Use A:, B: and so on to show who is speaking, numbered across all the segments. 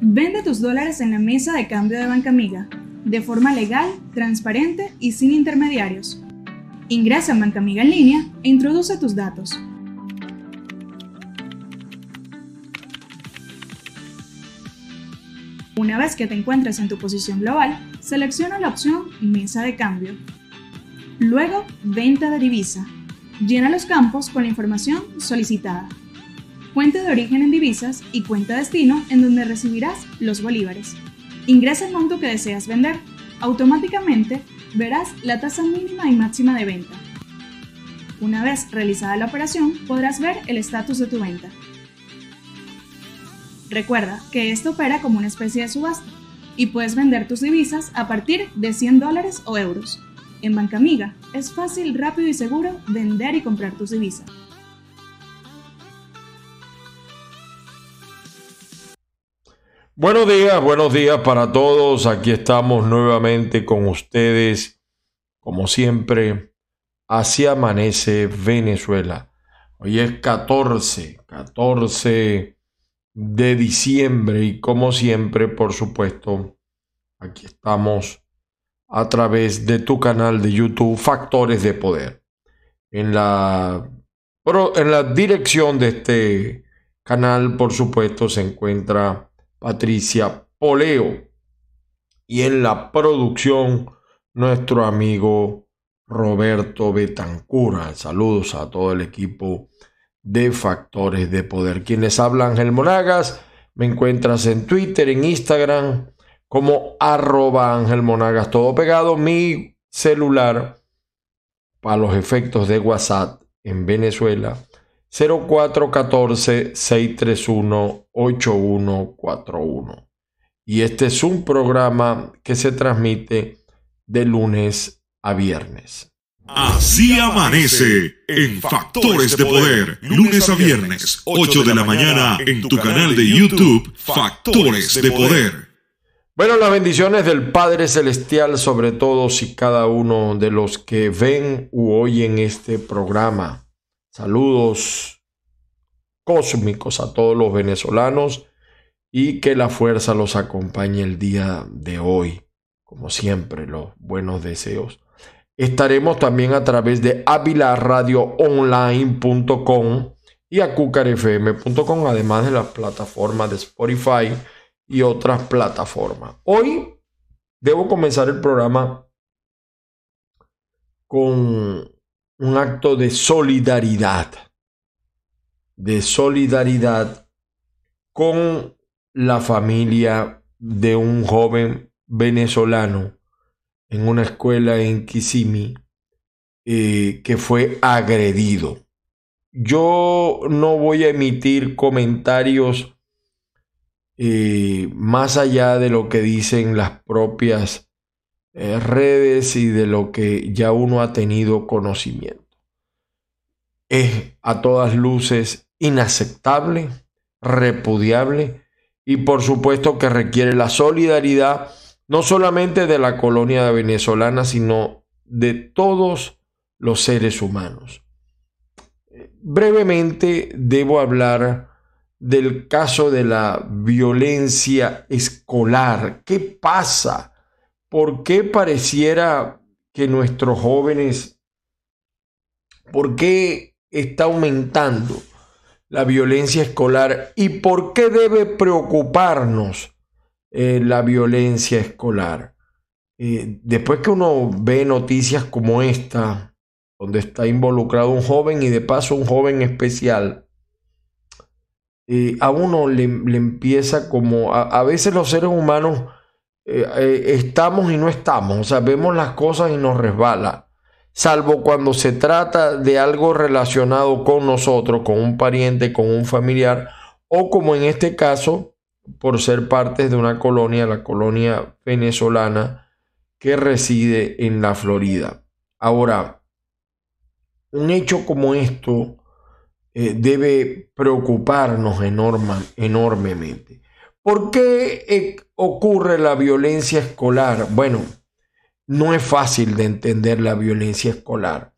A: Vende tus dólares en la mesa de cambio de Banca Amiga, de forma legal, transparente y sin intermediarios. Ingresa en Banca Amiga en línea e introduce tus datos. Una vez que te encuentres en tu posición global, selecciona la opción Mesa de cambio. Luego, Venta de divisa. Llena los campos con la información solicitada cuenta de origen en divisas y cuenta destino en donde recibirás los bolívares. Ingresa el monto que deseas vender. Automáticamente verás la tasa mínima y máxima de venta. Una vez realizada la operación, podrás ver el estatus de tu venta. Recuerda que esto opera como una especie de subasta y puedes vender tus divisas a partir de 100 dólares o euros. En Banca Amiga es fácil, rápido y seguro vender y comprar tus divisas.
B: Buenos días, buenos días para todos. Aquí estamos nuevamente con ustedes, como siempre, así amanece Venezuela. Hoy es 14, 14 de diciembre y como siempre, por supuesto, aquí estamos a través de tu canal de YouTube Factores de Poder. En la, en la dirección de este canal, por supuesto, se encuentra Patricia Poleo. Y en la producción, nuestro amigo Roberto Betancura. Saludos a todo el equipo de Factores de Poder. Quienes hablan Ángel Monagas, me encuentras en Twitter, en Instagram, como Ángel Monagas, todo pegado. Mi celular para los efectos de WhatsApp en Venezuela 0414-631-8141. Y este es un programa que se transmite de lunes a viernes.
C: Así amanece en Factores de Poder, lunes a viernes, 8 de la mañana, en tu canal de YouTube, Factores de Poder.
B: Bueno, las bendiciones del Padre Celestial sobre todos y cada uno de los que ven u oyen este programa. Saludos cósmicos a todos los venezolanos y que la fuerza los acompañe el día de hoy. Como siempre, los buenos deseos. Estaremos también a través de avilaradioonline.com y acucarfm.com, además de las plataformas de Spotify y otras plataformas. Hoy debo comenzar el programa con un acto de solidaridad, de solidaridad con la familia de un joven venezolano en una escuela en Kissimmee eh, que fue agredido. Yo no voy a emitir comentarios eh, más allá de lo que dicen las propias eh, redes y de lo que ya uno ha tenido conocimiento. Es a todas luces inaceptable, repudiable y por supuesto que requiere la solidaridad no solamente de la colonia venezolana, sino de todos los seres humanos. Brevemente debo hablar del caso de la violencia escolar. ¿Qué pasa ¿por qué pareciera que nuestros jóvenes, por qué está aumentando la violencia escolar y por qué debe preocuparnos eh, la violencia escolar? Eh, después que uno ve noticias como esta, donde está involucrado un joven y de paso un joven especial, eh, a uno le, empieza como, a veces los seres humanos eh, eh, estamos y no estamos, o sea, vemos las cosas y nos resbala, salvo cuando se trata de algo relacionado con nosotros, con un pariente, con un familiar, o como en este caso, por ser parte de una colonia, la colonia venezolana que reside en la Florida. Ahora, un hecho como esto eh, debe preocuparnos enormemente. ¿Por qué ocurre la violencia escolar? Bueno, no es fácil de entender la violencia escolar.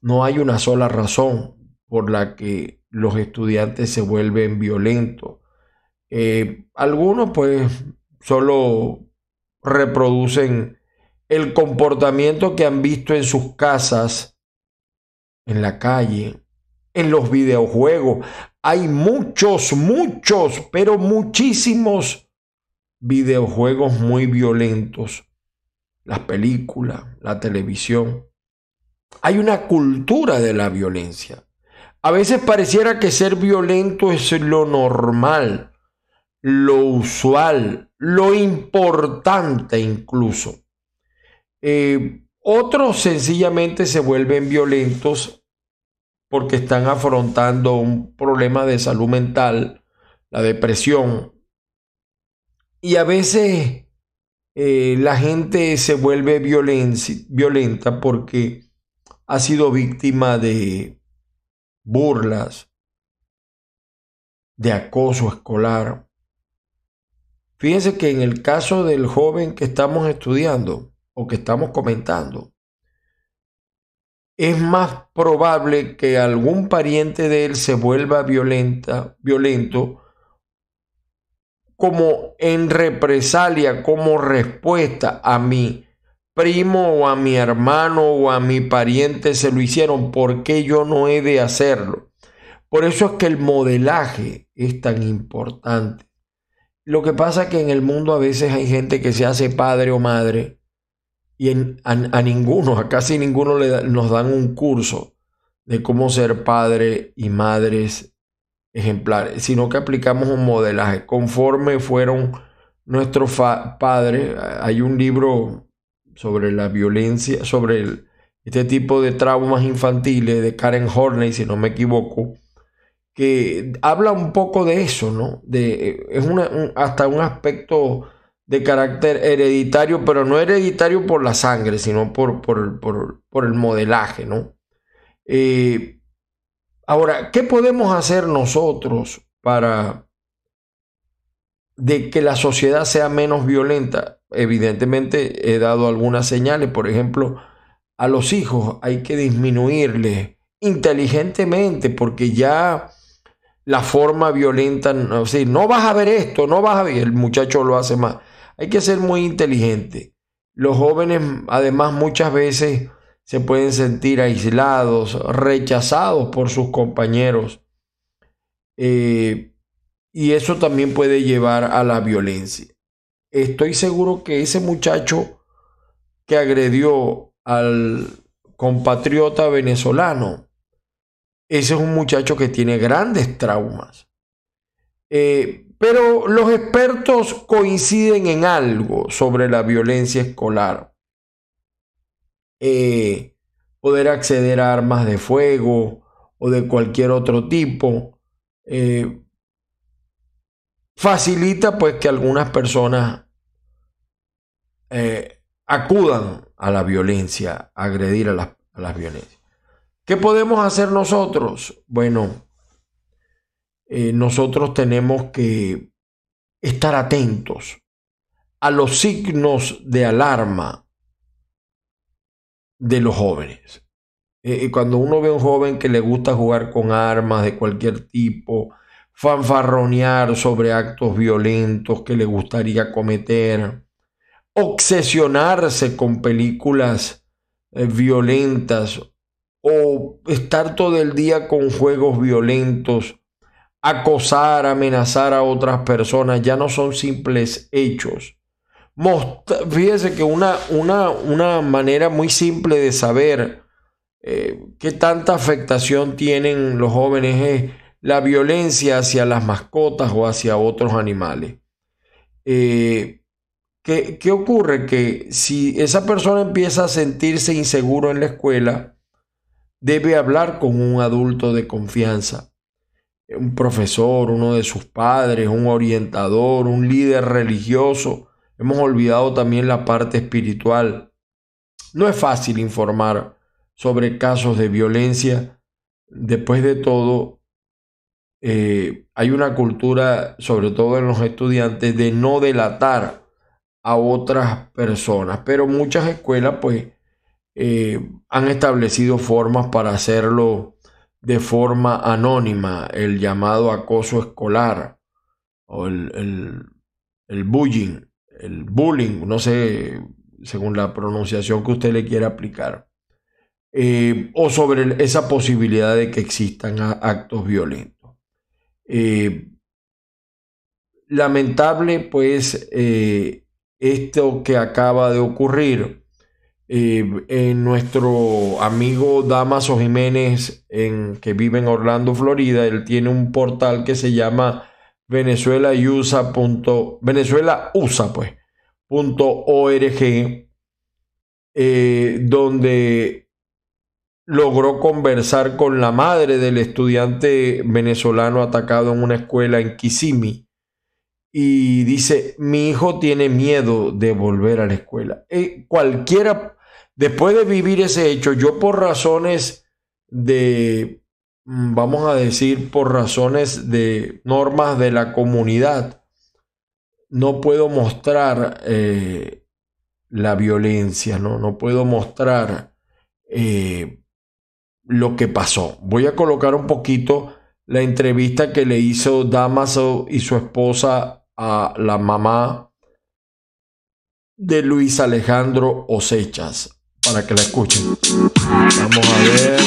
B: No hay una sola razón por la que los estudiantes se vuelven violentos. Eh, algunos pues solo reproducen el comportamiento que han visto en sus casas, en la calle, en los videojuegos. Hay muchos, muchos, pero muchísimos videojuegos muy violentos. Las películas, la televisión. Hay una cultura de la violencia. A veces pareciera que ser violento es lo normal, lo usual, lo importante incluso. Eh, otros sencillamente se vuelven violentos porque están afrontando un problema de salud mental, la depresión. Y a veces eh, la gente se vuelve violenta porque ha sido víctima de burlas, de acoso escolar. Fíjense que en el caso del joven que estamos estudiando o que estamos comentando, es más probable que algún pariente de él se vuelva violenta, violento como en represalia, como respuesta a mi primo o a mi hermano o a mi pariente se lo hicieron, ¿por qué yo no he de hacerlo? Por eso es que el modelaje es tan importante. Lo que pasa es que en el mundo a veces hay gente que se hace padre o madre y a, ninguno, a casi ninguno nos dan un curso de cómo ser padre y madres ejemplares, sino que aplicamos un modelaje conforme fueron nuestros padres. Hay un libro sobre la violencia, sobre este tipo de traumas infantiles de Karen Horney, si no me equivoco, que habla un poco de eso, ¿no? De, es una, hasta un aspecto de carácter hereditario, pero no hereditario por la sangre, sino por, por, el modelaje, ¿no? Eh, ahora, ¿qué podemos hacer nosotros para de que la sociedad sea menos violenta? evidentemente he dado algunas señales, por ejemplo, a los hijos hay que disminuirles inteligentemente porque ya la forma violenta, no, no vas a ver esto, no vas a ver, el muchacho lo hace más. Hay que ser muy inteligente. Los jóvenes además muchas veces se pueden sentir aislados, rechazados por sus compañeros. Eh, y eso también puede llevar a la violencia estoy seguro que ese muchacho que agredió al compatriota venezolano, ese es un muchacho que tiene grandes traumas. Eh, pero los expertos coinciden en algo sobre la violencia escolar. Eh, poder acceder a armas de fuego o de cualquier otro tipo eh, facilita pues que algunas personas eh, acudan a la violencia, a agredir a las, a las violencias. ¿Qué podemos hacer nosotros? Bueno, eh, nosotros tenemos que estar atentos a los signos de alarma de los jóvenes. Eh, cuando uno ve a un joven que le gusta jugar con armas de cualquier tipo, fanfarronear sobre actos violentos que le gustaría cometer, obsesionarse con películas eh, violentas o estar todo el día con juegos violentos, acosar, amenazar a otras personas, ya no son simples hechos. fíjese que una, una, una, manera muy simple de saber eh, qué tanta afectación tienen los jóvenes es la violencia hacia las mascotas o hacia otros animales. Eh, ¿qué, ¿Qué ocurre? Que si esa persona empieza a sentirse inseguro en la escuela, debe hablar con un adulto de confianza, un profesor, uno de sus padres, un orientador, un líder religioso. Hemos olvidado también la parte espiritual. No es fácil informar sobre casos de violencia. Después de todo, eh, hay una cultura, sobre todo en los estudiantes, de no delatar a otras personas, pero muchas escuelas pues eh, han establecido formas para hacerlo de forma anónima, el llamado acoso escolar o el, el, bullying, el bullying, no sé, según la pronunciación que usted le quiera aplicar, eh, o sobre esa posibilidad de que existan actos violentos. Eh, lamentable, pues, eh, esto que acaba de ocurrir en nuestro amigo Damaso Jiménez, en, que vive en Orlando, Florida, él tiene un portal que se llama Venezuela USA. Venezuela USA, pues, .org, eh, donde logró conversar con la madre del estudiante venezolano atacado en una escuela en Kissimmee y dice, mi hijo tiene miedo de volver a la escuela. Eh, cualquiera, después de vivir ese hecho, yo por razones de Mm, vamos a decir, por razones de normas de la comunidad, no puedo mostrar eh, la violencia, ¿no? no puedo mostrar eh, lo que pasó. Voy a colocar un poquito la entrevista que le hizo Damaso y su esposa a la mamá de Luis Alejandro Osechas para que la escuchen. Vamos a ver.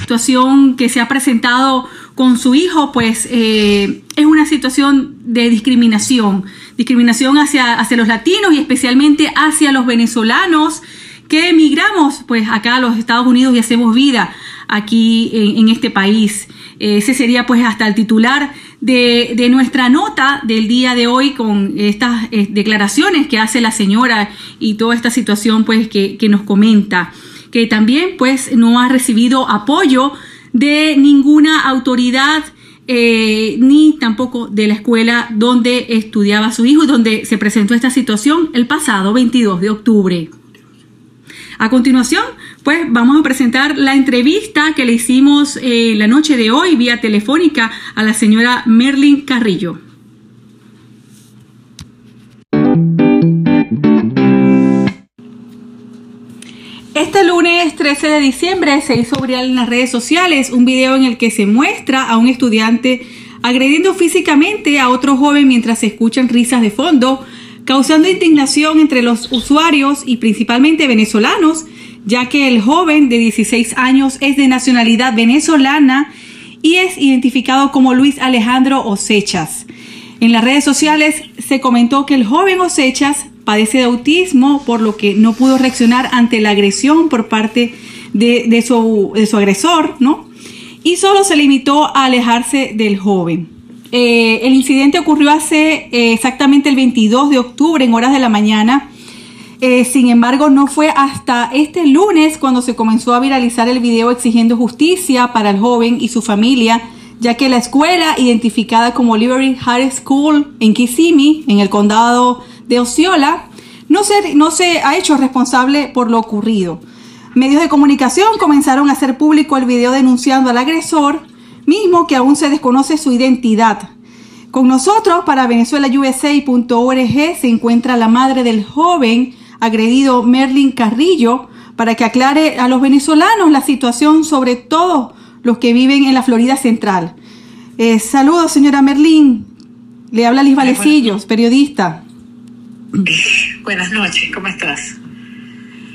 D: Situación que se ha presentado con su hijo, pues eh, es una situación de discriminación, discriminación hacia, hacia los latinos y especialmente hacia los venezolanos que emigramos pues acá a los Estados Unidos y hacemos vida aquí en, este país. Ese sería pues hasta el titular de, nuestra nota del día de hoy con estas eh, declaraciones que hace la señora y toda esta situación pues que, nos comenta que también pues no ha recibido apoyo de ninguna autoridad eh, ni tampoco de la escuela donde estudiaba su hijo donde se presentó esta situación el pasado 22 de octubre. A continuación, pues vamos a presentar la entrevista que le hicimos eh, la noche de hoy vía telefónica a la señora Merlin Carrillo. Este lunes 13 de diciembre se hizo viral en las redes sociales un video en el que se muestra a un estudiante agrediendo físicamente a otro joven mientras se escuchan risas de fondo, causando indignación entre los usuarios y principalmente venezolanos, ya que el joven de 16 años es de nacionalidad venezolana y es identificado como Luis Alejandro Osechas. En las redes sociales se comentó que el joven Osechas padece de autismo, por lo que no pudo reaccionar ante la agresión por parte de, su, agresor, ¿no? Y solo se limitó a alejarse del joven. Eh, el incidente ocurrió hace eh, exactamente el 22 de octubre en horas de la mañana. Eh, sin embargo, no fue hasta este lunes cuando se comenzó a viralizar el video exigiendo justicia para el joven y su familia, ya que la escuela, identificada como Liberty High School en Kissimmee, en el condado de Osceola no se, no se ha hecho responsable por lo ocurrido. Medios de comunicación comenzaron a hacer público el video denunciando al agresor, mismo que aún se desconoce su identidad. Con nosotros para venezuelausa.org se encuentra la madre del joven agredido Merlin Carrillo para que aclare a los venezolanos la situación, sobre todo los que viven en la Florida Central. Eh, saludos, señora Merlin. Le habla Liz Valecillos, periodista.
E: Buenas noches, ¿cómo estás?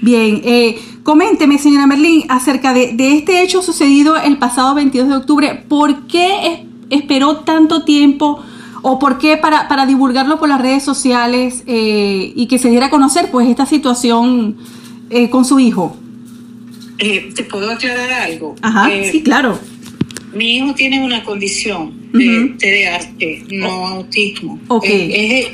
D: Bien, eh, coménteme, señora Merlín, acerca de, este hecho sucedido el pasado 22 de octubre. ¿Por qué esperó tanto tiempo o por qué para, para divulgarlo por las redes sociales eh, y que se diera a conocer pues esta situación eh, con su hijo?
E: ¿Te puedo aclarar algo?
D: Ajá, sí, claro.
E: Mi hijo tiene una condición de TDAH, no autismo.
D: Ok.
E: es,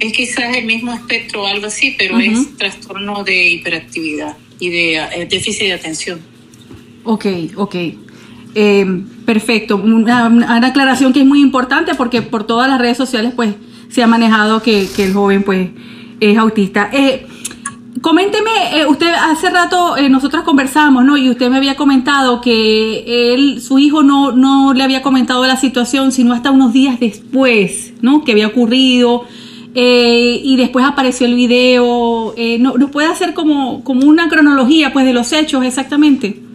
E: es quizás el mismo espectro o algo así, pero es trastorno de hiperactividad y de eh, déficit de atención.
D: Ok, ok. Eh, perfecto. Una, aclaración que es muy importante porque por todas las redes sociales pues se ha manejado que, el joven pues es autista. Eh, coménteme, usted hace rato nosotros conversamos, ¿no? Y usted me había comentado que él, su hijo no, no le había comentado la situación, sino hasta unos días después, ¿no? Que había ocurrido eh, y después apareció el video. Eh, ¿Nos puede hacer como, como una cronología pues, de los hechos exactamente?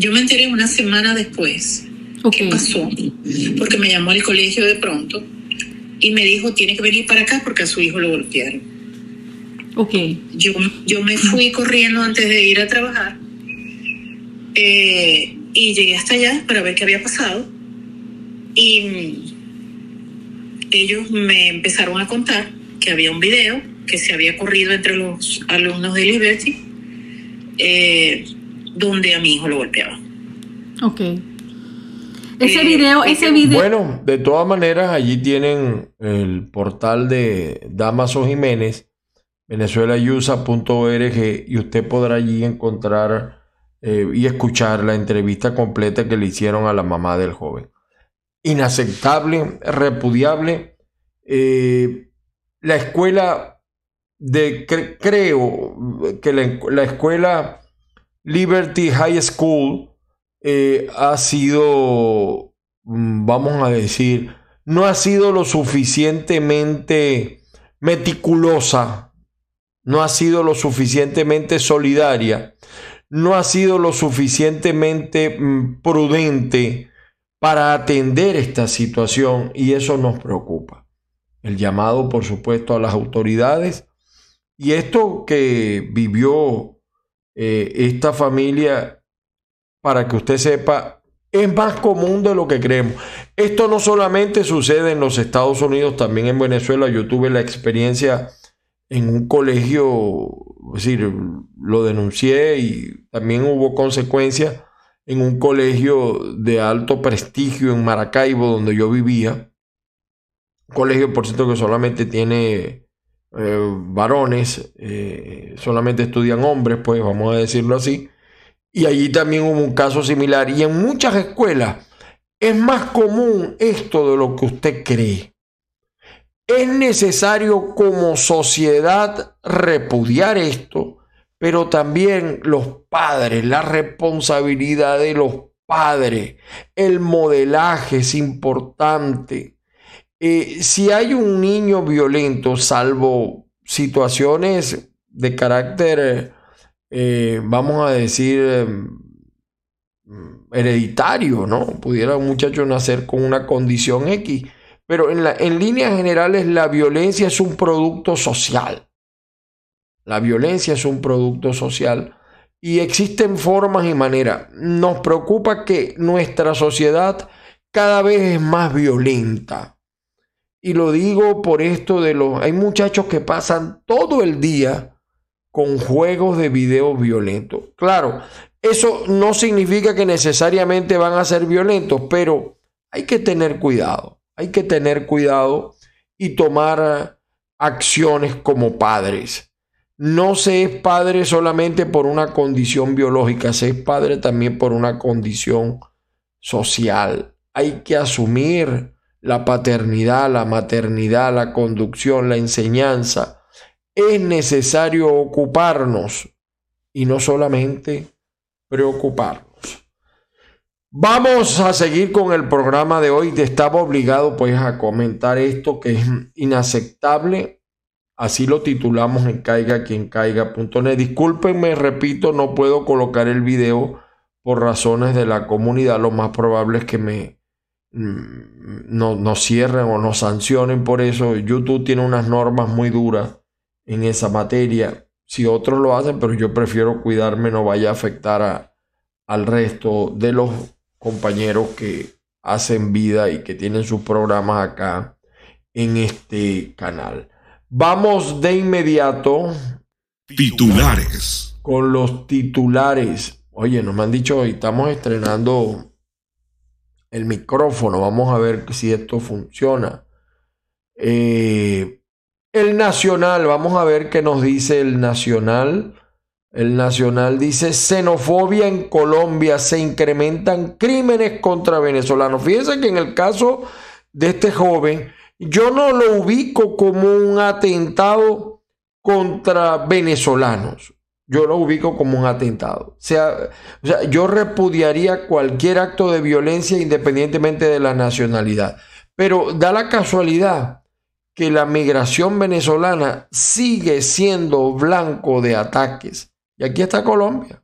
E: Yo me enteré una semana después. ¿Qué pasó? Porque me llamó el colegio de pronto y me dijo, tiene que venir para acá porque a su hijo lo golpearon.
D: Ok.
E: Yo, yo me fui corriendo antes de ir a trabajar eh, y llegué hasta allá para ver qué había pasado. Y ellos me empezaron a contar que había un video que se había corrido entre los alumnos de Liberty eh, donde a mi hijo lo golpeaba.
D: Ok. Ese video, ese video.
B: Bueno, de todas maneras, allí tienen el portal de Damaso Jiménez, venezuelayusa.org, y usted podrá allí encontrar eh, y escuchar la entrevista completa que le hicieron a la mamá del joven. Inaceptable, repudiable. Eh, la escuela de, creo que la escuela Liberty High School eh, ha sido, mm, vamos a decir, no ha sido lo suficientemente meticulosa, no ha sido lo suficientemente solidaria, no ha sido lo suficientemente mm, prudente para atender esta situación y eso nos preocupa. El llamado, por supuesto, a las autoridades y esto que vivió eh, esta familia para que usted sepa, es más común de lo que creemos. Esto no solamente sucede en los Estados Unidos, también en Venezuela. Yo tuve la experiencia en un colegio, es decir, lo denuncié y también hubo consecuencias en un colegio de alto prestigio en Maracaibo, donde yo vivía. Un colegio, por cierto, que solamente tiene eh, varones, eh, solamente estudian hombres, pues vamos a decirlo así. Y allí también hubo un caso similar. Y en muchas escuelas es más común esto de lo que usted cree. Es necesario como sociedad repudiar esto, pero también los padres, la responsabilidad de los padres, el modelaje es importante. Eh, si hay un niño violento, salvo situaciones de carácter eh, vamos a decir, em, hereditario, ¿no? Pudiera un muchacho nacer con una condición X, pero en líneas generales la violencia es un producto social. La violencia es un producto social y existen formas y maneras. Nos preocupa que nuestra sociedad cada vez es más violenta. Y lo digo por esto de los... Hay muchachos que pasan todo el día con juegos de video violentos. Claro, eso no significa que necesariamente van a ser violentos, pero hay que tener cuidado, hay que tener cuidado y tomar acciones como padres. No se es padre solamente por una condición biológica, se es padre también por una condición social. Hay que asumir la paternidad, la maternidad, la conducción, la enseñanza es necesario ocuparnos y no solamente preocuparnos. Vamos a seguir con el programa de hoy. Estaba obligado pues a comentar esto que es inaceptable. Así lo titulamos en caiga quien caiga.net. Discúlpenme, repito, no puedo colocar el video por razones de la comunidad. Lo más probable es que me no, no cierren o nos sancionen por eso. YouTube tiene unas normas muy duras en esa materia. Si otros lo hacen, pero yo prefiero cuidarme, no vaya a afectar a, al resto de los compañeros que hacen vida y que tienen sus programas acá en este canal. Vamos de inmediato.
C: Titulares.
B: Con los titulares. Oye, nos me han dicho hoy, estamos estrenando el micrófono. Vamos a ver si esto funciona. Eh, el Nacional, vamos a ver qué nos dice el Nacional. El Nacional dice, xenofobia en Colombia, se incrementan crímenes contra venezolanos. Fíjense que en el caso de este joven, yo no lo ubico como un atentado contra venezolanos. Yo lo ubico como un atentado. o sea, yo repudiaría cualquier acto de violencia independientemente de la nacionalidad. Pero da la casualidad que la migración venezolana sigue siendo blanco de ataques. Y aquí está Colombia,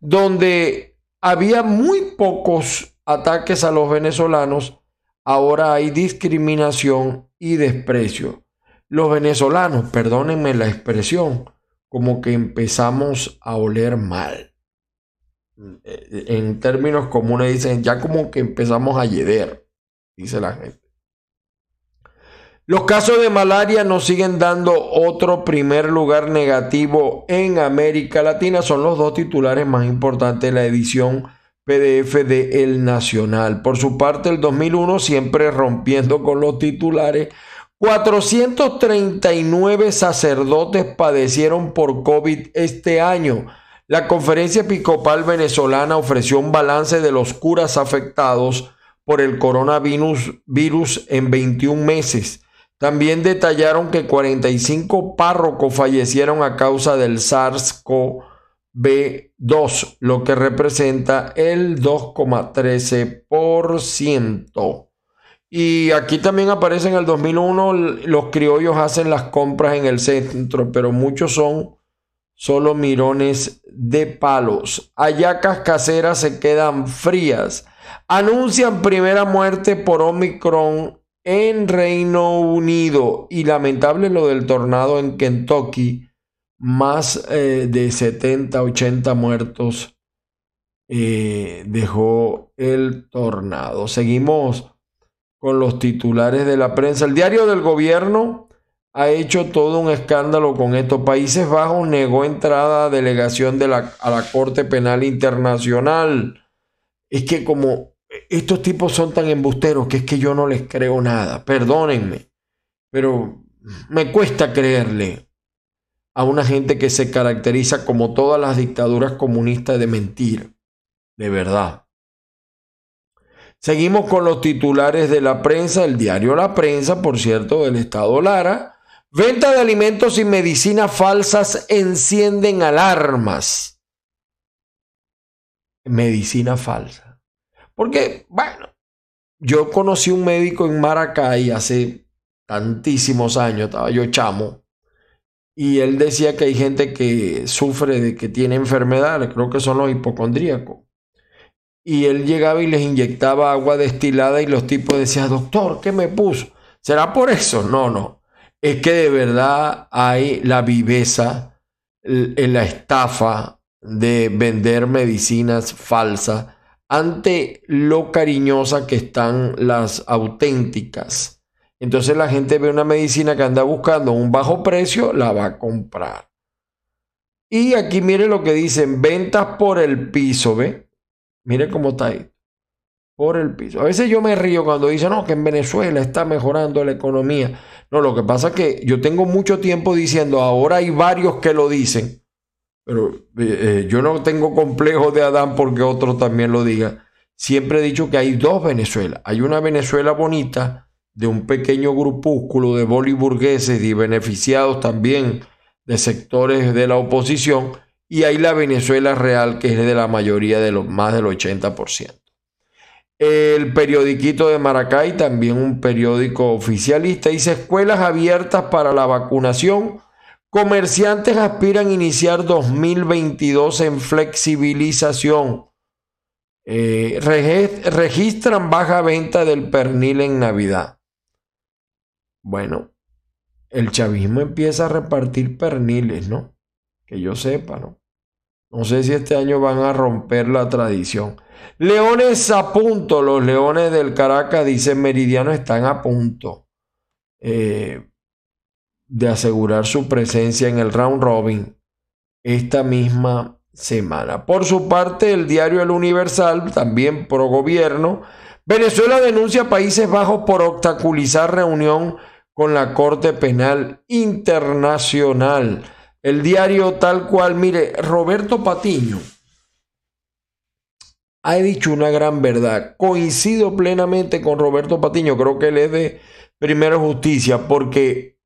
B: donde había muy pocos ataques a los venezolanos ahora hay discriminación y desprecio. Los venezolanos, perdónenme la expresión, como que empezamos a oler mal. En términos comunes dicen, ya como que empezamos a yeder, dice la gente. Los casos de malaria nos siguen dando otro primer lugar negativo en América Latina. Son los dos titulares más importantes de la edición PDF de El Nacional. Por su parte, el 2001, siempre rompiendo con los titulares, 439 sacerdotes padecieron por COVID este año. La conferencia episcopal venezolana ofreció un balance de los curas afectados por el coronavirus virus en 21 meses. También detallaron que 45 párrocos fallecieron a causa del SARS-CoV-2, lo que representa el 2,13%. Y aquí también aparece en el 2001, los criollos hacen las compras en el centro, pero muchos son solo mirones de palos. Ayacas caseras se quedan frías. Anuncian primera muerte por Omicron en Reino Unido y lamentable lo del tornado en Kentucky, más eh, de 70, 80 muertos eh, dejó el tornado. Seguimos con los titulares de la prensa. El diario del gobierno ha hecho todo un escándalo con esto. Países Bajos negó entrada a delegación de la, a la Corte Penal Internacional. Es que como estos tipos son tan embusteros que es que yo no les creo nada. Perdónenme, pero me cuesta creerle a una gente que se caracteriza como todas las dictaduras comunistas de mentir. De verdad. Seguimos con los titulares de la prensa, el diario La Prensa, por cierto, del Estado Lara. Venta de alimentos y medicinas falsas encienden alarmas. Medicina falsa. Porque, bueno, yo conocí un médico en Maracay hace tantísimos años, estaba yo chamo, y él decía que hay gente que sufre de que tiene enfermedades, creo que son los hipocondríacos. Y él llegaba y les inyectaba agua destilada y los tipos decían, doctor, ¿qué me puso? ¿Será por eso? No, no. Es que de verdad hay la viveza, la estafa de vender medicinas falsas ante lo cariñosa que están las auténticas. Entonces la gente ve una medicina que anda buscando un bajo precio, la va a comprar. Y aquí mire lo que dicen, ventas por el piso, ¿ve? Mire cómo está ahí. Por el piso. A veces yo me río cuando dicen, no, que en Venezuela está mejorando la economía. No, lo que pasa es que yo tengo mucho tiempo diciendo, ahora hay varios que lo dicen pero eh, eh, yo no tengo complejo de Adán porque otro también lo diga. Siempre he dicho que hay dos Venezuelas. Hay una Venezuela bonita de un pequeño grupúsculo de boliburgueses y beneficiados también de sectores de la oposición. Y hay la Venezuela real que es de la mayoría de los más del 80%. El periodiquito de Maracay, también un periódico oficialista, dice escuelas abiertas para la vacunación Comerciantes aspiran a iniciar 2022 en flexibilización. Eh, registran baja venta del pernil en Navidad. Bueno, el chavismo empieza a repartir perniles, ¿no? Que yo sepa, ¿no? No sé si este año van a romper la tradición. Leones a punto, los leones del Caracas, dice Meridiano, están a punto. Eh, de asegurar su presencia en el round robin esta misma semana. Por su parte, el diario El Universal, también pro gobierno, Venezuela denuncia a Países Bajos por obstaculizar reunión con la Corte Penal Internacional. El diario tal cual, mire, Roberto Patiño ha dicho una gran verdad. Coincido plenamente con Roberto Patiño, creo que él es de Primera Justicia, porque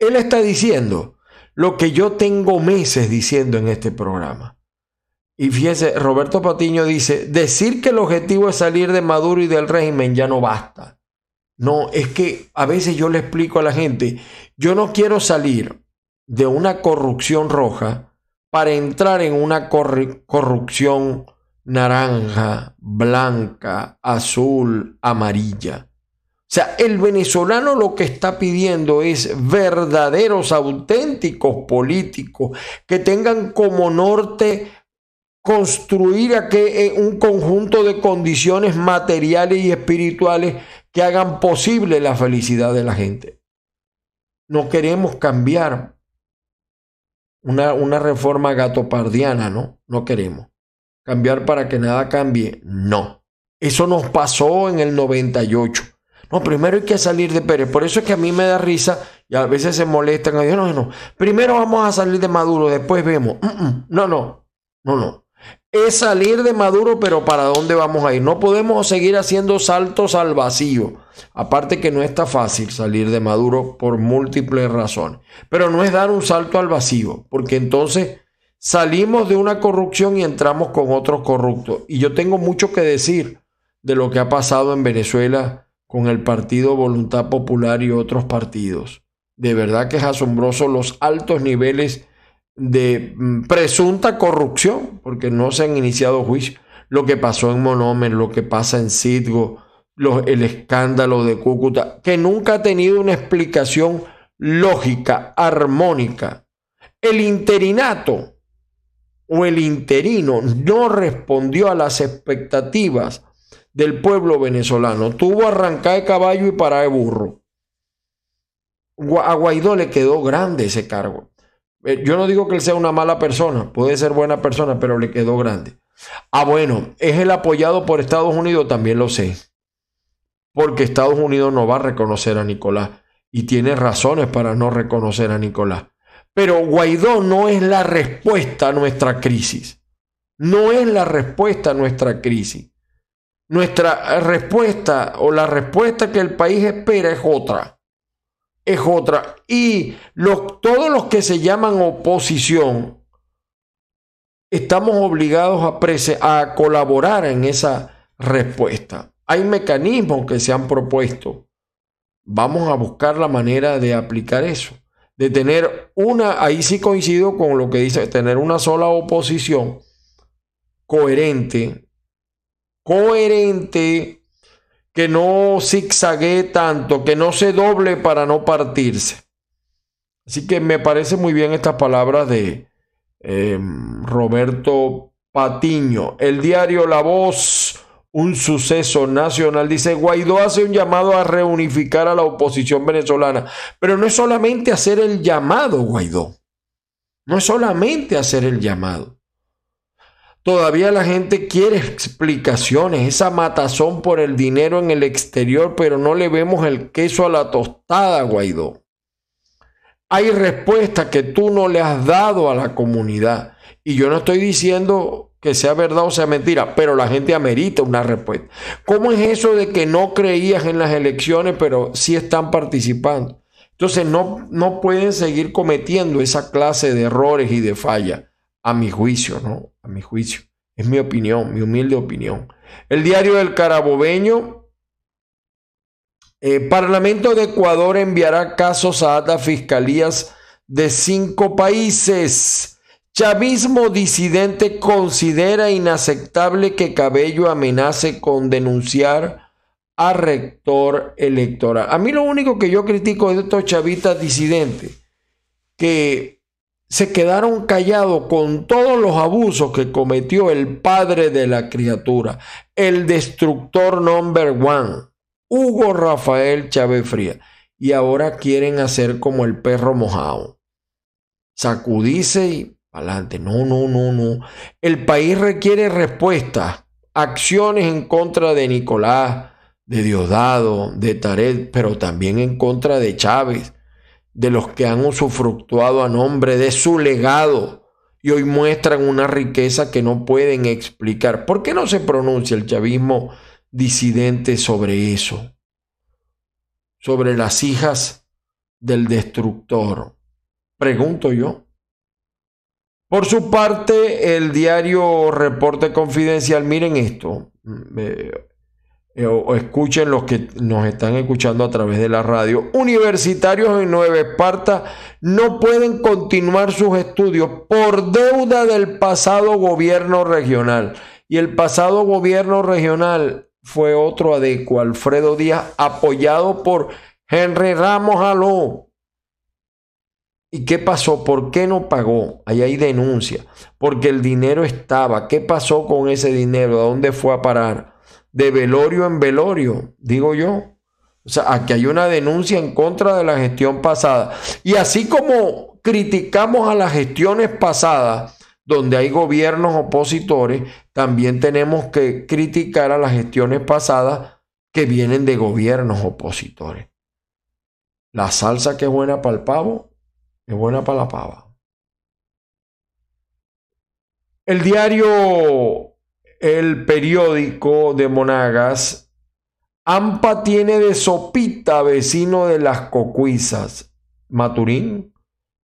B: él está diciendo lo que yo tengo meses diciendo en este programa. Y fíjese, Roberto Patiño dice, decir que el objetivo es salir de Maduro y del régimen ya no basta. No, es que a veces yo le explico a la gente, yo no quiero salir de una corrupción roja para entrar en una corrupción naranja, blanca, azul, amarilla. O sea, el venezolano lo que está pidiendo es verdaderos, auténticos políticos que tengan como norte construir eh, un conjunto de condiciones materiales y espirituales que hagan posible la felicidad de la gente. No queremos cambiar una, una reforma gatopardiana, ¿no? No queremos. Cambiar para que nada cambie, no. Eso nos pasó en el 98. No, primero hay que salir de Pérez. Por eso es que a mí me da risa y a veces se molestan. No, no, no. Primero vamos a salir de Maduro, después vemos. No, no, no, no. Es salir de Maduro, pero ¿para dónde vamos a ir? No podemos seguir haciendo saltos al vacío. Aparte que no está fácil salir de Maduro por múltiples razones. Pero no es dar un salto al vacío, porque entonces salimos de una corrupción y entramos con otros corruptos. Y yo tengo mucho que decir de lo que ha pasado en Venezuela con el Partido Voluntad Popular y otros partidos. De verdad que es asombroso los altos niveles de mm, presunta corrupción, porque no se han iniciado juicios. Lo que pasó en Monomer, lo que pasa en Citgo, el escándalo de Cúcuta, que nunca ha tenido una explicación lógica, armónica. El interinato o el interino no respondió a las expectativas del pueblo venezolano. Tuvo arrancar de caballo y parar de burro. A Guaidó le quedó grande ese cargo. Eh, yo no digo que él sea una mala persona, puede ser buena persona, pero le quedó grande. Ah, bueno, es el apoyado por Estados Unidos, también lo sé. Porque Estados Unidos no va a reconocer a Nicolás y tiene razones para no reconocer a Nicolás. Pero Guaidó no es la respuesta a nuestra crisis. No es la respuesta a nuestra crisis. Nuestra respuesta o la respuesta que el país espera es otra. Es otra. Y los, todos los que se llaman oposición, estamos obligados a, a colaborar en esa respuesta. Hay mecanismos que se han propuesto. Vamos a buscar la manera de aplicar eso. De tener una, ahí sí coincido con lo que dice, tener una sola oposición coherente, coherente, que no zigzague tanto, que no se doble para no partirse. Así que me parece muy bien estas palabras de em, Roberto Patiño. El diario La Voz, un suceso nacional, dice, Guaidó hace un llamado a reunificar a la oposición venezolana. Pero no es solamente hacer el llamado, Guaidó. No es solamente hacer el llamado. Todavía la gente quiere explicaciones, esa matazón por el dinero en el exterior, pero no le vemos el queso a la tostada, Guaidó. Hay respuestas que tú no le has dado a la comunidad. Y yo no estoy diciendo que sea verdad o sea mentira, pero la gente amerita una respuesta. ¿Cómo es eso de que no creías en las elecciones, pero sí están participando? Entonces no, no pueden seguir cometiendo esa clase de errores y de fallas a mi juicio, ¿no? A mi juicio. Es mi opinión, mi humilde opinión. El diario del Carabobeño. Eh, Parlamento de Ecuador enviará casos a altas fiscalías de cinco países. Chavismo disidente considera inaceptable que Cabello amenace con denunciar a rector electoral. A mí lo único que yo critico de estos chavistas disidentes, que se quedaron callados con todos los abusos que cometió el padre de la criatura, el destructor number one, Hugo Rafael Chávez Fría. Y ahora quieren hacer como el perro mojado. Sacudice y adelante. No, no, no, no. El país requiere respuestas, acciones en contra de Nicolás, de Diosdado, de Taret, pero también en contra de Chávez de los que han usufructuado a nombre de su legado y hoy muestran una riqueza que no pueden explicar. ¿Por qué no se pronuncia el chavismo disidente sobre eso? Sobre las hijas del destructor. Pregunto yo. Por su parte, el diario Reporte Confidencial, miren esto, o, escuchen los que nos están escuchando a través de la radio. Universitarios en Nueva Esparta no pueden continuar sus estudios por deuda del pasado gobierno regional. Y el pasado gobierno regional fue otro adecuado, Alfredo Díaz, apoyado por Henry Ramos Aló. ¿Y qué pasó? ¿Por qué no pagó? Ahí hay denuncia. Porque el dinero estaba. ¿Qué pasó con ese dinero? ¿A dónde fue a parar? De velorio en velorio, digo yo. O sea, aquí hay una denuncia en contra de la gestión pasada. Y así como criticamos a las gestiones pasadas, donde hay gobiernos opositores, también tenemos que criticar a las gestiones pasadas que vienen de gobiernos opositores. La salsa que es buena para el pavo, es buena para la pava. El diario El Periódico de Monagas, AMPA tiene de sopita vecino de las cocuizas. Maturín,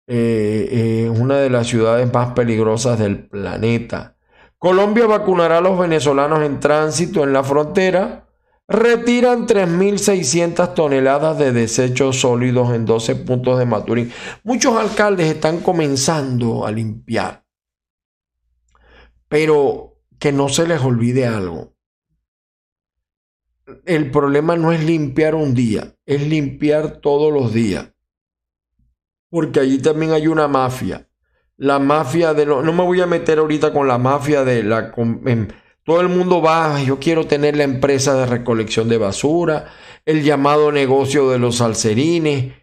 B: eh, eh, una de las ciudades más peligrosas del planeta. Colombia vacunará a los venezolanos en tránsito en la frontera. Retiran 3.600 toneladas de desechos sólidos en 12 puntos de Maturín. Muchos alcaldes están comenzando a limpiar. Pero que no se les olvide algo. El problema no es limpiar un día, es limpiar todos los días porque allí también hay una mafia. La mafia de no me voy a meter ahorita con la mafia de la todo el mundo va, yo quiero tener la empresa de recolección de basura, el llamado negocio de los salserines,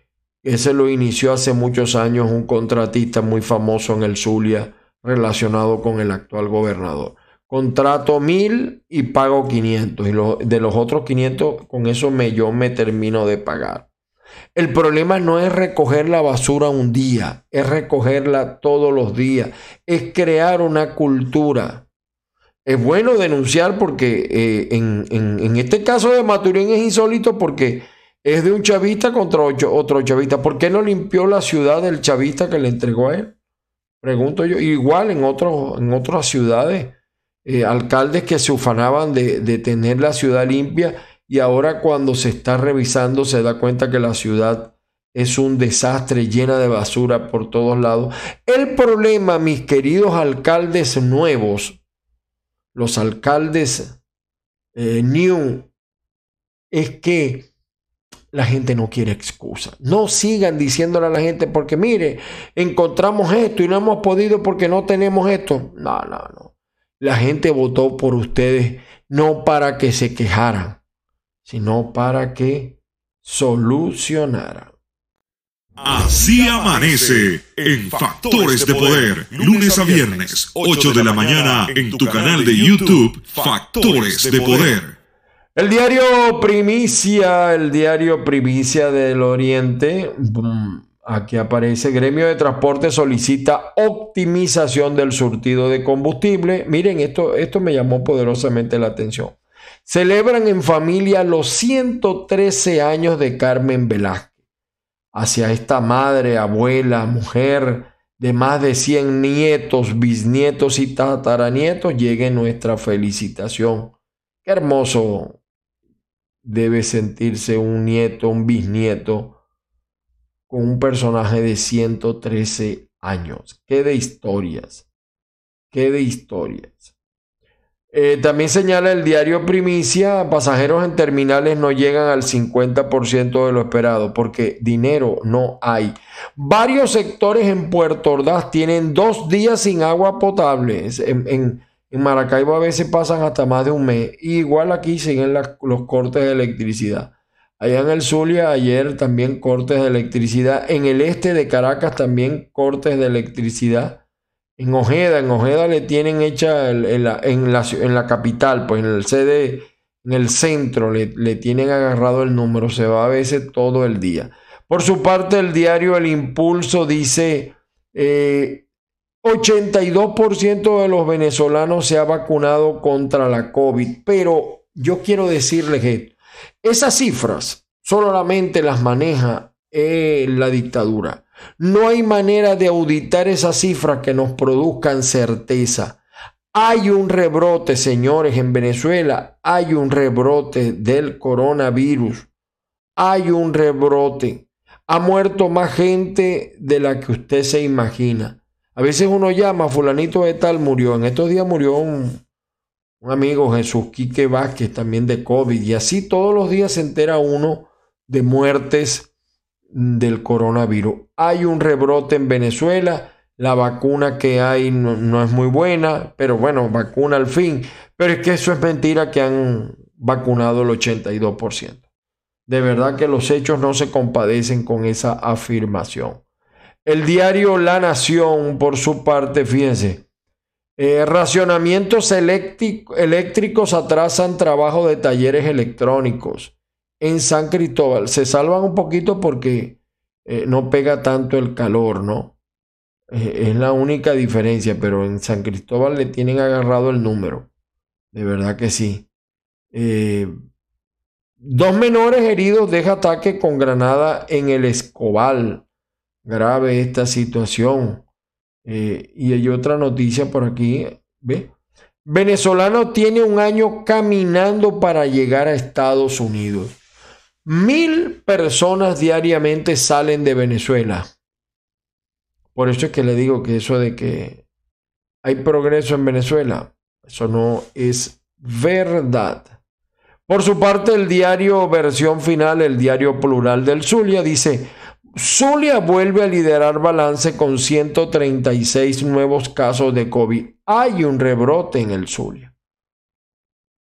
B: ese lo inició hace muchos años un contratista muy famoso en el Zulia relacionado con el actual gobernador. Contrato mil y pago 500 y de los otros 500 con eso me, yo me termino de pagar. El problema no es recoger la basura un día, es recogerla todos los días, es crear una cultura. Es bueno denunciar porque eh, en, este caso de Maturín es insólito porque es de un chavista contra otro chavista. ¿Por qué no limpió la ciudad del chavista que le entregó a él? Pregunto yo. Igual en, en otras ciudades, eh, alcaldes que se ufanaban de, tener la ciudad limpia y ahora cuando se está revisando se da cuenta que la ciudad es un desastre llena de basura por todos lados. El problema, mis queridos alcaldes nuevos, los alcaldes eh, new, es que la gente no quiere excusa. No sigan diciéndole a la gente porque mire, encontramos esto y no hemos podido porque no tenemos esto. No, no, no. La gente votó por ustedes no para que se quejaran sino para que solucionara.
C: Así amanece en Factores de Poder, lunes a viernes, 8 de la mañana en tu canal de YouTube, Factores de Poder.
B: El diario Primicia, el diario Primicia del Oriente, aquí aparece, Gremio de Transporte solicita optimización del surtido de combustible. Miren, esto, esto me llamó poderosamente la atención. Celebran en familia los 113 años de Carmen Velázquez. Hacia esta madre, abuela, mujer de más de 100 nietos, bisnietos y tataranietos llegue nuestra felicitación. Qué hermoso debe sentirse un nieto, un bisnieto con un personaje de 113 años. Qué de historias, qué de historias. Eh, también señala el diario Primicia, pasajeros en terminales no llegan al 50% de lo esperado porque dinero no hay. Varios sectores en Puerto Ordaz tienen dos días sin agua potable. En, Maracaibo a veces pasan hasta más de un mes. igual aquí siguen los cortes de electricidad. Allá en el Zulia ayer también cortes de electricidad. En el este de Caracas también cortes de electricidad en Ojeda, en Ojeda le tienen hecha en, la, en, la, capital, pues en el sede, en el centro, le, tienen agarrado el número, se va a veces todo el día. Por su parte, el diario El Impulso dice, 82% eh, de los venezolanos se ha vacunado contra la COVID, pero yo quiero decirles que esas cifras solamente las maneja eh, la dictadura. No hay manera de auditar esas cifras que nos produzcan certeza. Hay un rebrote, señores, en Venezuela. Hay un rebrote del coronavirus. Hay un rebrote. Ha muerto más gente de la que usted se imagina. A veces uno llama, fulanito de tal murió. En estos días murió un, un amigo Jesús Quique Vázquez también de COVID y así todos los días se entera uno de muertes del coronavirus. Hay un rebrote en Venezuela, la vacuna que hay no, es muy buena, pero bueno, vacuna al fin. Pero es que eso es mentira que han vacunado el 82%. De verdad que los hechos no se compadecen con esa afirmación. El diario La Nación, por su parte, fíjense, eh, racionamientos eléctricos atrasan trabajo de talleres electrónicos en San Cristóbal. Se salvan un poquito porque eh, no pega tanto el calor, ¿no? Eh, es la única diferencia, pero en San Cristóbal le tienen agarrado el número. De verdad que sí. dos menores heridos deja ataque con granada en el Escobal. Grave esta situación. Eh, y hay otra noticia por aquí, ¿ve? Venezolano tiene un año caminando para llegar a Estados Unidos. Mil personas diariamente salen de Venezuela. Por eso es que le digo que eso de que hay progreso en Venezuela, eso no es verdad. Por su parte, el diario versión final, el diario plural del Zulia, dice, Zulia vuelve a liderar balance con 136 nuevos casos de COVID. Hay un rebrote en el Zulia.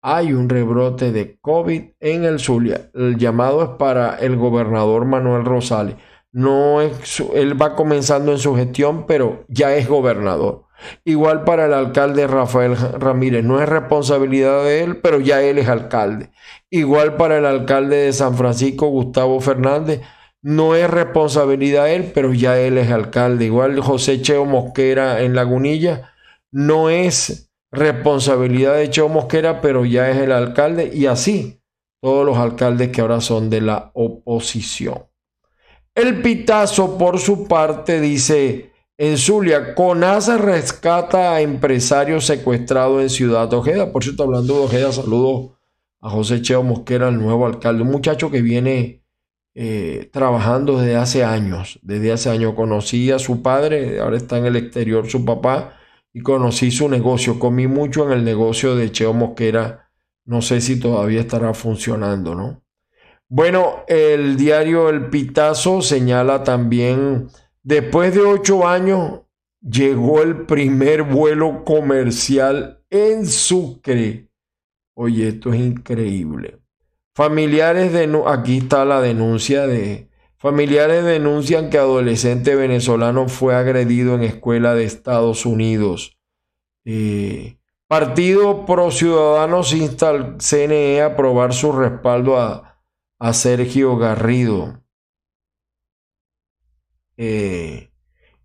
B: Hay un rebrote de COVID en el Zulia. El llamado es para el gobernador Manuel Rosales. No es, él va comenzando en su gestión, pero ya es gobernador. Igual para el alcalde Rafael Ramírez. No es responsabilidad de él, pero ya él es alcalde. Igual para el alcalde de San Francisco, Gustavo Fernández no es responsabilidad de él, pero ya él es alcalde. Igual José Cheo Mosquera en Lagunilla, no es responsabilidad de Cheo Mosquera, pero ya es el alcalde. Y así todos los alcaldes que ahora son de la oposición. El Pitazo, por su parte, dice en Zulia, CONASA rescata a empresario secuestrado en Ciudad Ojeda. Por cierto, hablando de Ojeda, saludo a José Cheo Mosquera, el nuevo alcalde, un muchacho que viene eh, trabajando desde hace años. Desde hace años conocí a su padre, ahora está en el exterior su papá, y conocí su negocio. Comí mucho en el negocio de Cheo Mosquera. No sé si todavía estará funcionando, ¿no? Bueno, el diario El Pitazo señala también, después de ocho años, llegó el primer vuelo comercial en Sucre. Oye, esto es increíble. Familiares de aquí está la denuncia de familiares denuncian que adolescente venezolano fue agredido en escuela de Estados Unidos. Eh, Partido Pro Ciudadanos insta al CNE a aprobar su respaldo a, Sergio Garrido. Eh,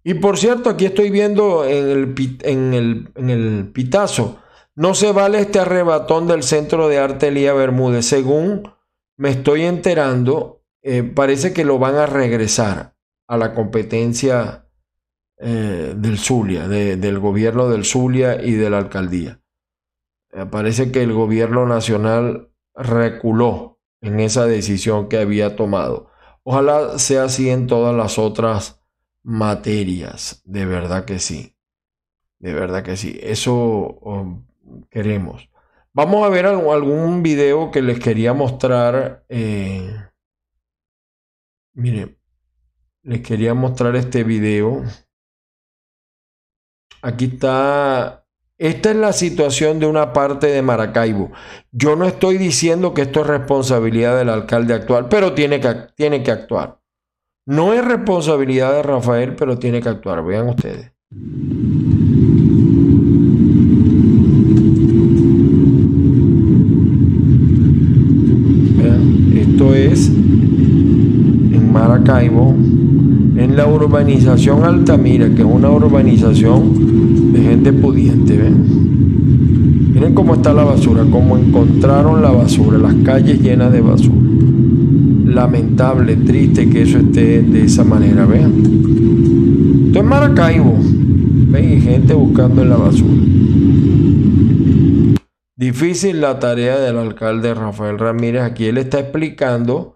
B: y por cierto, aquí estoy viendo en el, en el, pitazo no se vale este arrebatón del Centro de Arte Elía Bermúdez. Según me estoy enterando, eh, parece que lo van a regresar a la competencia eh, del Zulia, del gobierno del Zulia y de la alcaldía. Eh, parece que el gobierno nacional reculó en esa decisión que había tomado. Ojalá sea así en todas las otras materias. De verdad que sí. De verdad que sí. Eso um, queremos. Vamos a ver algún video que les quería mostrar. Eh, miren, les quería mostrar este video. Aquí está. Esta es la situación de una parte de Maracaibo. Yo no estoy diciendo que esto es responsabilidad del alcalde actual, pero tiene que, tiene que actuar. No es responsabilidad de Rafael, pero tiene que actuar. Vean ustedes. es en Maracaibo, en la urbanización Altamira, que es una urbanización de gente pudiente. ¿ven? Miren cómo está la basura, cómo encontraron la basura, las calles llenas de basura. Lamentable, triste que eso esté de esa manera, vean. Esto es Maracaibo, ven, y gente buscando en la basura. Difícil la tarea del alcalde Rafael Ramírez. Aquí él está explicando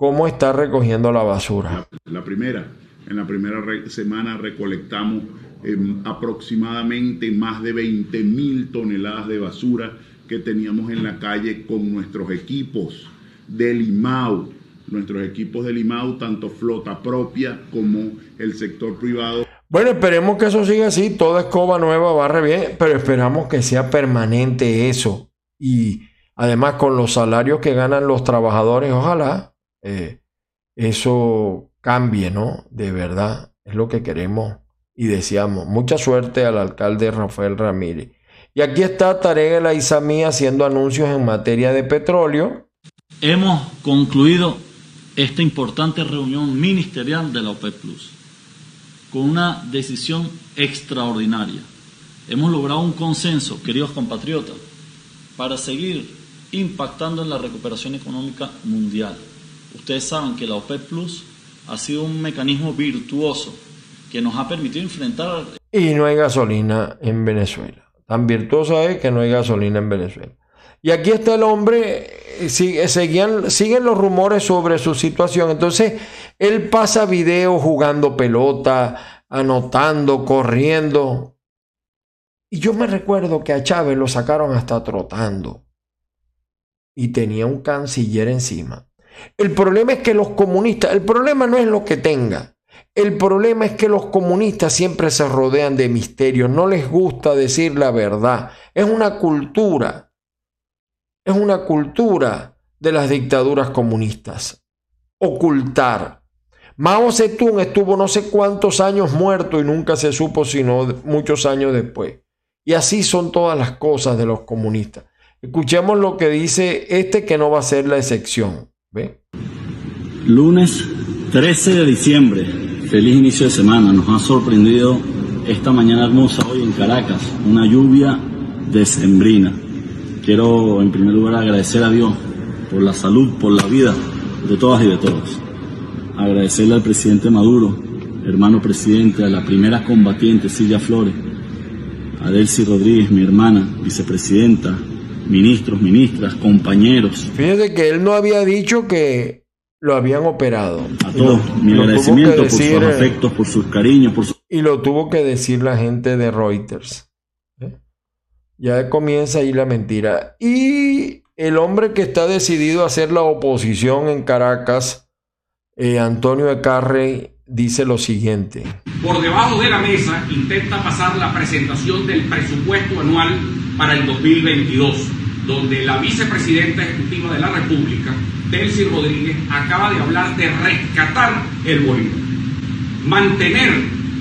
B: cómo está recogiendo la basura.
F: La primera, en la primera semana recolectamos em, aproximadamente más de 20 mil toneladas de basura que teníamos en la calle con nuestros equipos de Limau, nuestros equipos de Limau, tanto flota propia como el sector privado.
B: Bueno, esperemos que eso siga así, toda escoba nueva barre bien, pero esperamos que sea permanente eso. Y además con los salarios que ganan los trabajadores, ojalá eh, eso cambie, ¿no? De verdad, es lo que queremos y deseamos. Mucha suerte al alcalde Rafael Ramírez. Y aquí está Tarek Isamí haciendo anuncios en materia de petróleo.
G: Hemos concluido esta importante reunión ministerial de la OPEP Plus con una decisión extraordinaria. Hemos logrado un consenso, queridos compatriotas, para seguir impactando en la recuperación económica mundial. Ustedes saben que la OPEP Plus ha sido un mecanismo virtuoso que nos ha permitido enfrentar...
B: Y no hay gasolina en Venezuela. Tan virtuosa es que no hay gasolina en Venezuela. Y aquí está el hombre, eh, sigue, seguían, siguen los rumores sobre su situación. Entonces, él pasa videos jugando pelota, anotando, corriendo. Y yo me recuerdo que a Chávez lo sacaron hasta trotando. Y tenía un canciller encima. El problema es que los comunistas, el problema no es lo que tenga. El problema es que los comunistas siempre se rodean de misterios, no les gusta decir la verdad. Es una cultura, es una cultura de las dictaduras comunistas. Ocultar. Mao Zedong estuvo no sé cuántos años muerto y nunca se supo sino muchos años después. Y así son todas las cosas de los comunistas. Escuchemos lo que dice este que no va a ser la excepción.
H: Lunes 13 de diciembre, feliz inicio de semana. Nos ha sorprendido esta mañana hermosa hoy en Caracas, una lluvia decembrina. Quiero en primer lugar agradecer a Dios por la salud, por la vida de todas y de todos. Agradecerle al presidente Maduro, hermano presidente, a la primera combatiente Silvia Flores, a Delcy Rodríguez, mi hermana, vicepresidenta, ministros, ministras, compañeros.
B: Fíjate que él no había dicho que lo habían operado.
H: A todos, mi agradecimiento por sus afectos, por sus cariños, por su...
B: Y lo tuvo que decir la gente de Reuters. ¿eh? Ya comienza ahí la mentira. Y el hombre que está decidido a hacer la oposición en Caracas, eh, Antonio Ecarre, dice lo siguiente.
I: Por debajo de la mesa intenta pasar la presentación del presupuesto anual para el 2022, donde la vicepresidenta ejecutiva de la República Delcy Rodríguez acaba de hablar de rescatar el Bolívar. Mantener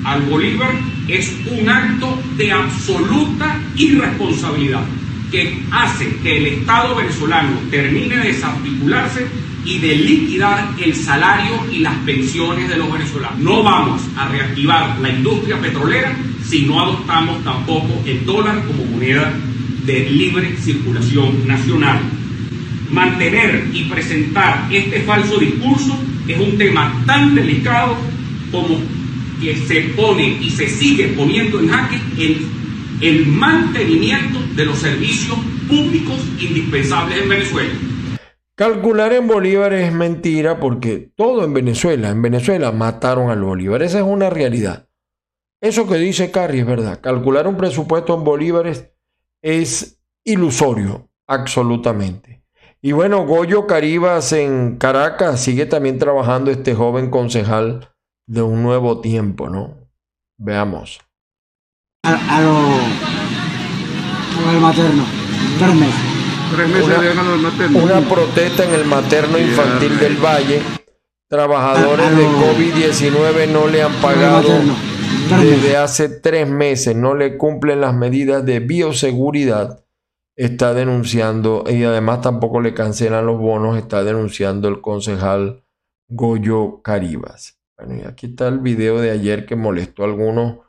I: al Bolívar es un acto de absoluta irresponsabilidad que hace que el Estado venezolano termine de desarticularse y de liquidar el salario y las pensiones de los venezolanos. No vamos a reactivar la industria petrolera si no adoptamos tampoco el dólar como moneda de libre circulación nacional mantener y presentar este falso discurso es un tema tan delicado como que se pone y se sigue poniendo en jaque el, el mantenimiento de los servicios públicos indispensables en Venezuela.
B: Calcular en Bolívar es mentira porque todo en Venezuela, en Venezuela mataron al Bolívar. Esa es una realidad. Eso que dice Carri es verdad. Calcular un presupuesto en bolívares es ilusorio, absolutamente. Y bueno, Goyo Caribas en Caracas sigue también trabajando este joven concejal de un nuevo tiempo, ¿no? Veamos.
J: A, a lo, materno, tres meses.
B: Tres meses una, materno. Una protesta en el materno infantil del Valle. Trabajadores de COVID-19 no le han pagado desde hace tres meses, no le cumplen las medidas de bioseguridad está denunciando, y además tampoco le cancelan los bonos, está denunciando el concejal Goyo Caribas. Bueno, y aquí está el video de ayer que molestó a algunos.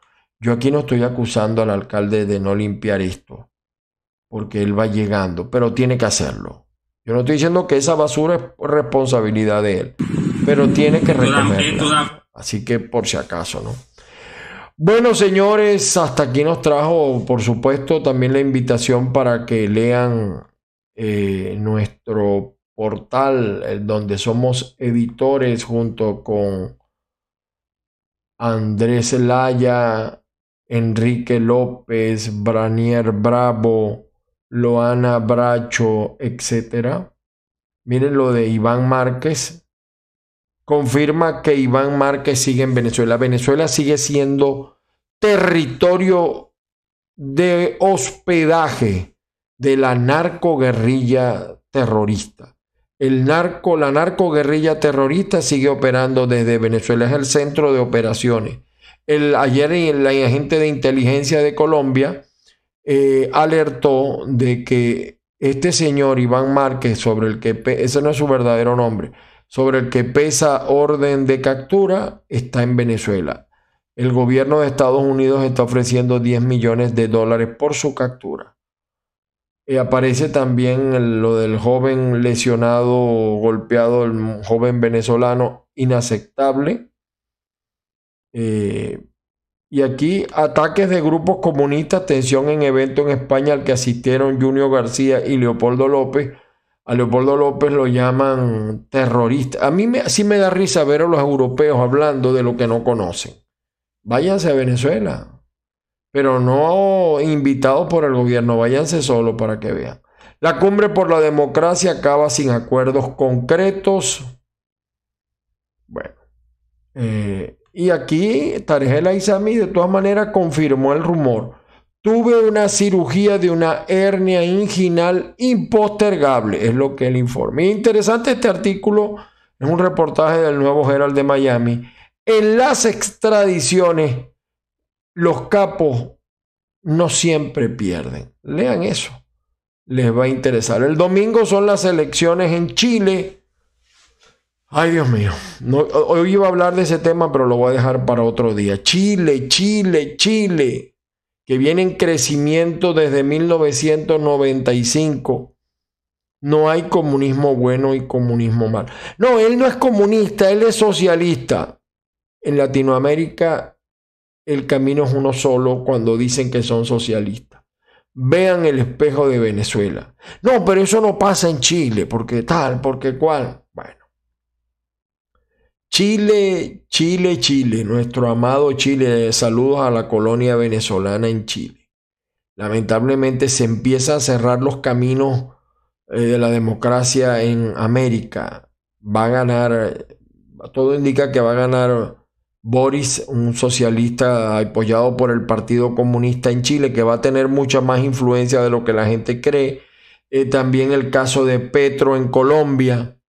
B: Yo aquí no estoy acusando al alcalde de no limpiar esto, porque él va llegando, pero tiene que hacerlo. Yo no estoy diciendo que esa basura es responsabilidad de él, pero tiene que recogerla. Así que por si acaso, ¿no? Bueno, señores, hasta aquí nos trajo, por supuesto, también la invitación para que lean eh, nuestro portal, donde somos editores junto con Andrés Laya, Enrique López, Branier Bravo, Loana Bracho, etc. Miren lo de Iván Márquez. Confirma que Iván Márquez sigue en Venezuela. Venezuela sigue siendo territorio de hospedaje de la narcoguerrilla terrorista. El narco, la narcoguerrilla terrorista sigue operando desde Venezuela, es el centro de operaciones. El, ayer el agente de inteligencia de Colombia eh, alertó de que este señor Iván Márquez, sobre el que ese no es su verdadero nombre, sobre el que pesa orden de captura, está en Venezuela. El gobierno de Estados Unidos está ofreciendo 10 millones de dólares por su captura. Y aparece también lo del joven lesionado, golpeado, el joven venezolano, inaceptable. Eh, y aquí ataques de grupos comunistas, tensión en evento en España al que asistieron Junior García y Leopoldo López. A Leopoldo López lo llaman terrorista. A mí me, sí me da risa ver a los europeos hablando de lo que no conocen. Váyanse a Venezuela, pero no invitados por el gobierno, váyanse solo para que vean. La cumbre por la democracia acaba sin acuerdos concretos. Bueno, eh, y aquí Tarjela Isami de todas maneras confirmó el rumor. Tuve una cirugía de una hernia inguinal impostergable, es lo que él informa. Interesante este artículo, es un reportaje del nuevo Herald de Miami. En las extradiciones, los capos no siempre pierden. Lean eso, les va a interesar. El domingo son las elecciones en Chile Ay, Dios mío. hoy iba a hablar de ese tema, pero lo voy a dejar para otro día. Chile, Chile, Chile, que viene en crecimiento desde 1995. No hay comunismo bueno y comunismo mal. No, él no es comunista, él es socialista. En Latinoamérica el camino es uno solo cuando dicen que son socialistas. Vean el espejo de Venezuela. No, pero eso no pasa en Chile, porque tal, porque cual. Chile, Chile, Chile, nuestro amado Chile, saludos a la colonia venezolana en Chile. Lamentablemente se empieza a cerrar los caminos eh, de la democracia en América. Va a ganar, todo indica que va a ganar Boris, un socialista apoyado por el Partido Comunista en Chile, que va a tener mucha más influencia de lo que la gente cree. Eh, también el caso de Petro en Colombia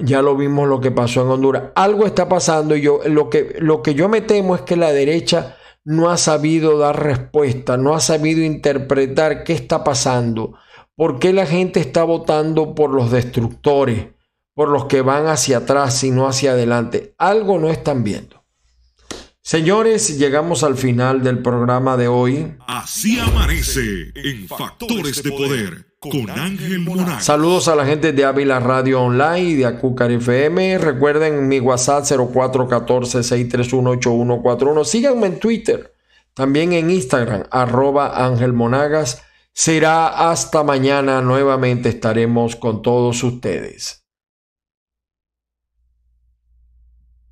B: ya lo vimos lo que pasó en Honduras. Algo está pasando y yo lo que, lo que yo me temo es que la derecha no ha sabido dar respuesta, no ha sabido interpretar qué está pasando, por qué la gente está votando por los destructores, por los que van hacia atrás y no hacia adelante. Algo no están viendo. Señores, llegamos al final del programa de hoy.
C: Así amanece en Factores de Poder con Ángel Monagas.
B: Saludos a la gente de Ávila Radio Online y de Acúcar FM. Recuerden mi WhatsApp 0414-631-8141. Síganme en Twitter, también en Instagram, arroba Ángel Monagas. Será hasta mañana. Nuevamente estaremos con todos ustedes.